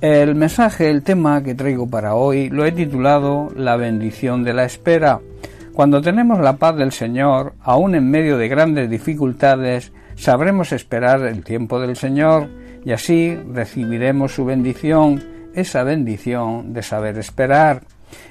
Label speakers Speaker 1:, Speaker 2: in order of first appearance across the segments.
Speaker 1: El mensaje, el tema que traigo para hoy lo he titulado La bendición de la espera. Cuando tenemos la paz del Señor, aun en medio de grandes dificultades, sabremos esperar el tiempo del Señor y así recibiremos su bendición, esa bendición de saber esperar.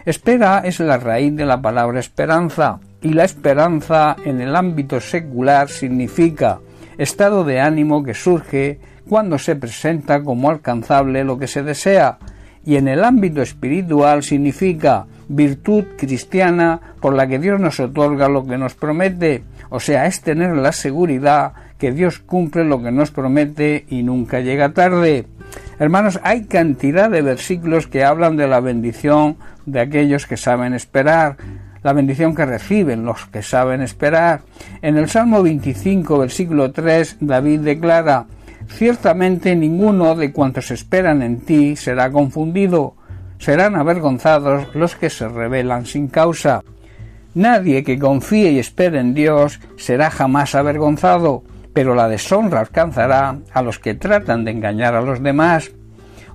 Speaker 1: Espera es la raíz de la palabra esperanza y la esperanza en el ámbito secular significa estado de ánimo que surge cuando se presenta como alcanzable lo que se desea, y en el ámbito espiritual significa virtud cristiana por la que Dios nos otorga lo que nos promete, o sea, es tener la seguridad que Dios cumple lo que nos promete y nunca llega tarde. Hermanos, hay cantidad de versículos que hablan de la bendición de aquellos que saben esperar, la bendición que reciben los que saben esperar. En el Salmo 25, versículo 3, David declara, Ciertamente ninguno de cuantos esperan en ti será confundido, serán avergonzados los que se rebelan sin causa. Nadie que confíe y espere en Dios será jamás avergonzado, pero la deshonra alcanzará a los que tratan de engañar a los demás.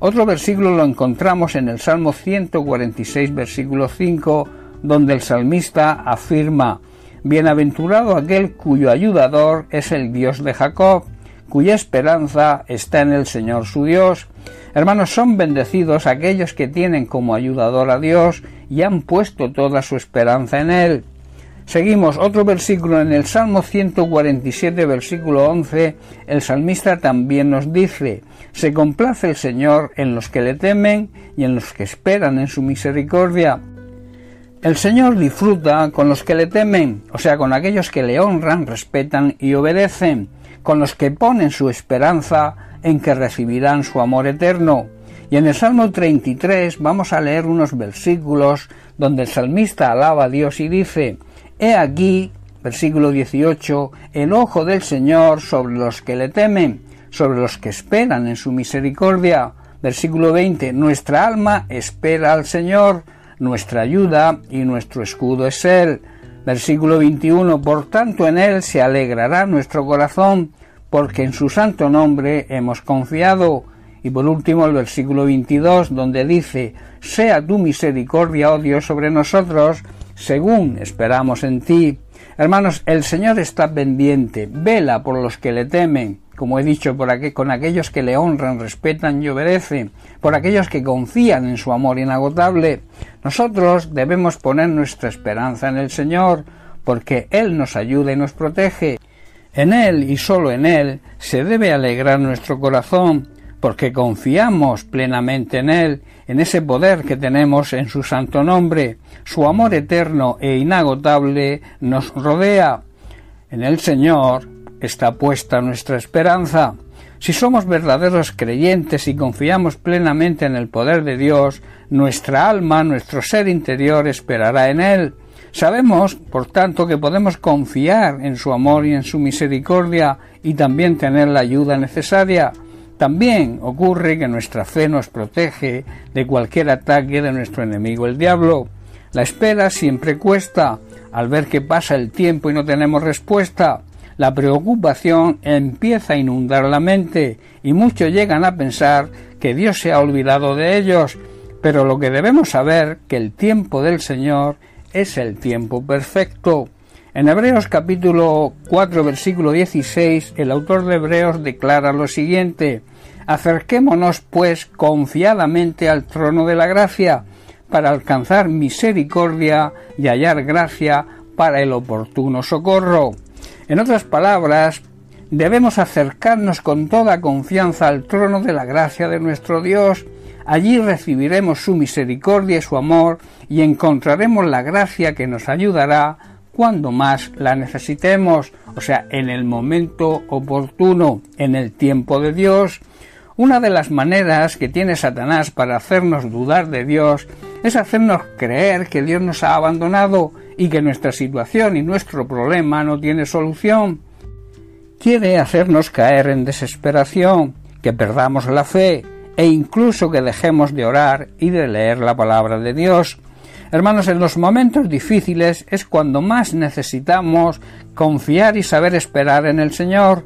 Speaker 1: Otro versículo lo encontramos en el Salmo 146, versículo 5, donde el salmista afirma, Bienaventurado aquel cuyo ayudador es el Dios de Jacob, cuya esperanza está en el Señor su Dios. Hermanos, son bendecidos aquellos que tienen como ayudador a Dios y han puesto toda su esperanza en Él. Seguimos otro versículo en el Salmo 147, versículo 11. El salmista también nos dice, se complace el Señor en los que le temen y en los que esperan en su misericordia. El Señor disfruta con los que le temen, o sea, con aquellos que le honran, respetan y obedecen con los que ponen su esperanza en que recibirán su amor eterno. Y en el Salmo 33 vamos a leer unos versículos donde el salmista alaba a Dios y dice, He aquí, versículo 18, el ojo del Señor sobre los que le temen, sobre los que esperan en su misericordia. Versículo 20, Nuestra alma espera al Señor, nuestra ayuda y nuestro escudo es Él. Versículo 21. Por tanto en Él se alegrará nuestro corazón, porque en su santo nombre hemos confiado. Y por último el versículo 22, donde dice, Sea tu misericordia, oh Dios, sobre nosotros, según esperamos en ti. Hermanos, el Señor está pendiente, vela por los que le temen, como he dicho, por con aquellos que le honran, respetan y obedecen, por aquellos que confían en su amor inagotable. Nosotros debemos poner nuestra esperanza en el Señor, porque Él nos ayuda y nos protege. En Él y solo en Él se debe alegrar nuestro corazón, porque confiamos plenamente en Él, en ese poder que tenemos en su santo nombre. Su amor eterno e inagotable nos rodea. En el Señor está puesta nuestra esperanza. Si somos verdaderos creyentes y confiamos plenamente en el poder de Dios, nuestra alma, nuestro ser interior esperará en Él. Sabemos, por tanto, que podemos confiar en su amor y en su misericordia y también tener la ayuda necesaria. También ocurre que nuestra fe nos protege de cualquier ataque de nuestro enemigo el diablo. La espera siempre cuesta. Al ver que pasa el tiempo y no tenemos respuesta, la preocupación empieza a inundar la mente y muchos llegan a pensar que Dios se ha olvidado de ellos, pero lo que debemos saber que el tiempo del Señor es el tiempo perfecto. En Hebreos capítulo 4 versículo 16 el autor de Hebreos declara lo siguiente Acerquémonos pues confiadamente al trono de la gracia para alcanzar misericordia y hallar gracia para el oportuno socorro. En otras palabras, debemos acercarnos con toda confianza al trono de la gracia de nuestro Dios. Allí recibiremos su misericordia y su amor y encontraremos la gracia que nos ayudará cuando más la necesitemos, o sea, en el momento oportuno, en el tiempo de Dios. Una de las maneras que tiene Satanás para hacernos dudar de Dios es hacernos creer que Dios nos ha abandonado y que nuestra situación y nuestro problema no tiene solución. Quiere hacernos caer en desesperación, que perdamos la fe e incluso que dejemos de orar y de leer la palabra de Dios. Hermanos, en los momentos difíciles es cuando más necesitamos confiar y saber esperar en el Señor.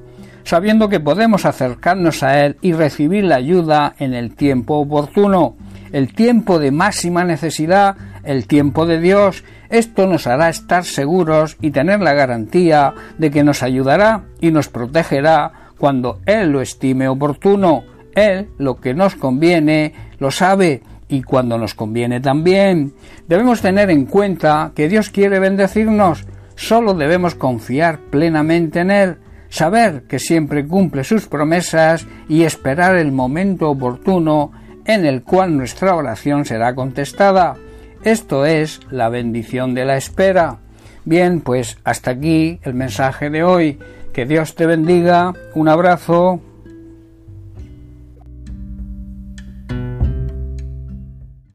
Speaker 1: sabiendo que podemos acercarnos a Él y recibir la ayuda en el tiempo oportuno, el tiempo de máxima necesidad, el tiempo de Dios. Esto nos hará estar seguros y tener la garantía de que nos ayudará y nos protegerá cuando Él lo estime oportuno. Él lo que nos conviene lo sabe y cuando nos conviene también. Debemos tener en cuenta que Dios quiere bendecirnos, solo debemos confiar plenamente en Él, saber que siempre cumple sus promesas y esperar el momento oportuno en el cual nuestra oración será contestada. Esto es la bendición de la espera. Bien, pues hasta aquí el mensaje de hoy. Que Dios te bendiga. Un abrazo.